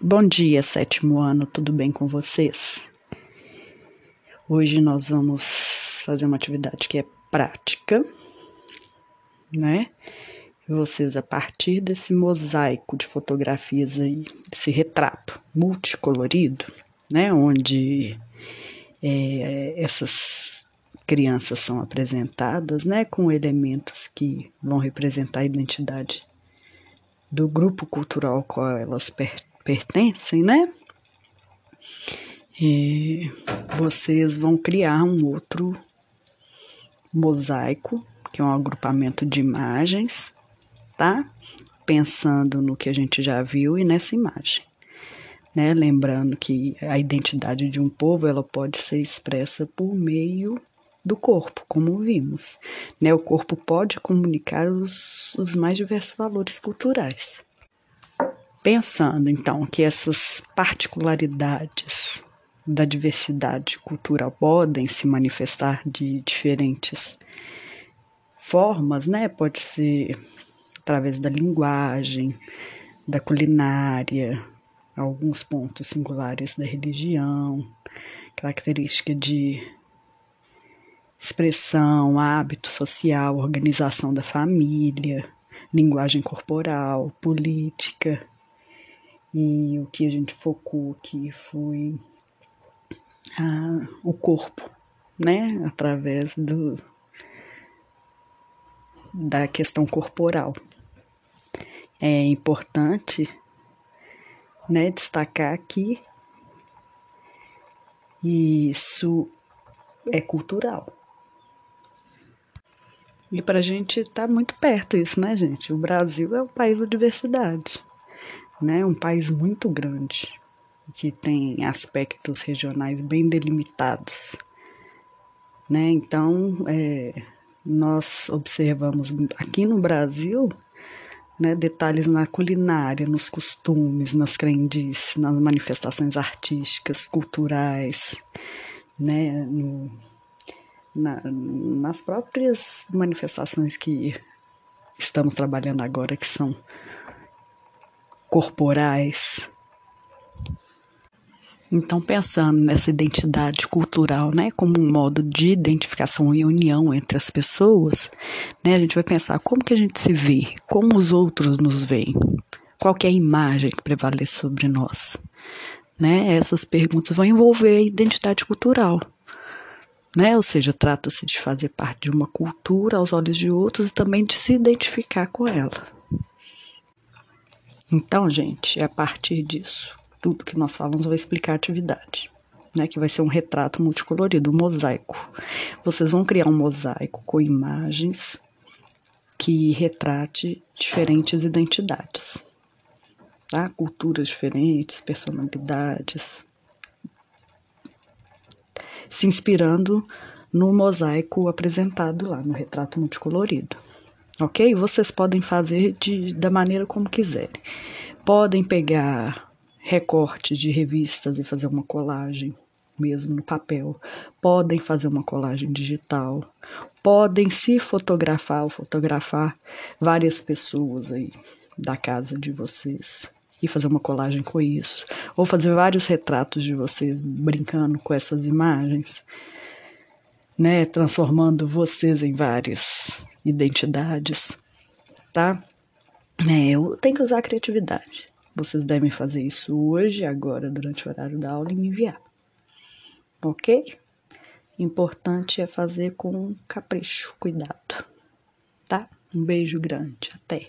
Bom dia, sétimo ano, tudo bem com vocês? Hoje nós vamos fazer uma atividade que é prática, né? Vocês, a partir desse mosaico de fotografias aí, esse retrato multicolorido, né? Onde é, essas crianças são apresentadas, né? Com elementos que vão representar a identidade do grupo cultural ao qual elas pertencem pertencem, né? E vocês vão criar um outro mosaico, que é um agrupamento de imagens, tá? Pensando no que a gente já viu e nessa imagem. Né? Lembrando que a identidade de um povo ela pode ser expressa por meio do corpo, como vimos. Né? O corpo pode comunicar os, os mais diversos valores culturais. Pensando então que essas particularidades da diversidade cultural podem se manifestar de diferentes formas, né? Pode ser através da linguagem, da culinária, alguns pontos singulares da religião, característica de expressão, hábito social, organização da família, linguagem corporal, política, e o que a gente focou aqui foi ah, o corpo, né? Através do, da questão corporal. É importante né, destacar que isso é cultural. E para a gente tá muito perto isso, né, gente? O Brasil é o país da diversidade né? Um país muito grande que tem aspectos regionais bem delimitados, né? Então, é, nós observamos aqui no Brasil, né, detalhes na culinária, nos costumes, nas crendices, nas manifestações artísticas, culturais, né, no, na, nas próprias manifestações que estamos trabalhando agora, que são corporais. Então, pensando nessa identidade cultural, né, como um modo de identificação e união entre as pessoas, né, a gente vai pensar como que a gente se vê, como os outros nos veem, qual é a imagem que prevalece sobre nós, né? Essas perguntas vão envolver a identidade cultural, né? Ou seja, trata-se de fazer parte de uma cultura aos olhos de outros e também de se identificar com ela. Então, gente, é a partir disso, tudo que nós falamos vai explicar a atividade, né? Que vai ser um retrato multicolorido, um mosaico. Vocês vão criar um mosaico com imagens que retrate diferentes identidades, tá? Culturas diferentes, personalidades, se inspirando no mosaico apresentado lá no retrato multicolorido ok? Vocês podem fazer de, da maneira como quiserem. Podem pegar recortes de revistas e fazer uma colagem mesmo no papel. Podem fazer uma colagem digital. Podem se fotografar ou fotografar várias pessoas aí da casa de vocês e fazer uma colagem com isso. Ou fazer vários retratos de vocês brincando com essas imagens, né? Transformando vocês em várias identidades, tá? É, eu tenho que usar a criatividade. Vocês devem fazer isso hoje, agora, durante o horário da aula e me enviar. Ok? Importante é fazer com capricho, cuidado, tá? Um beijo grande, até!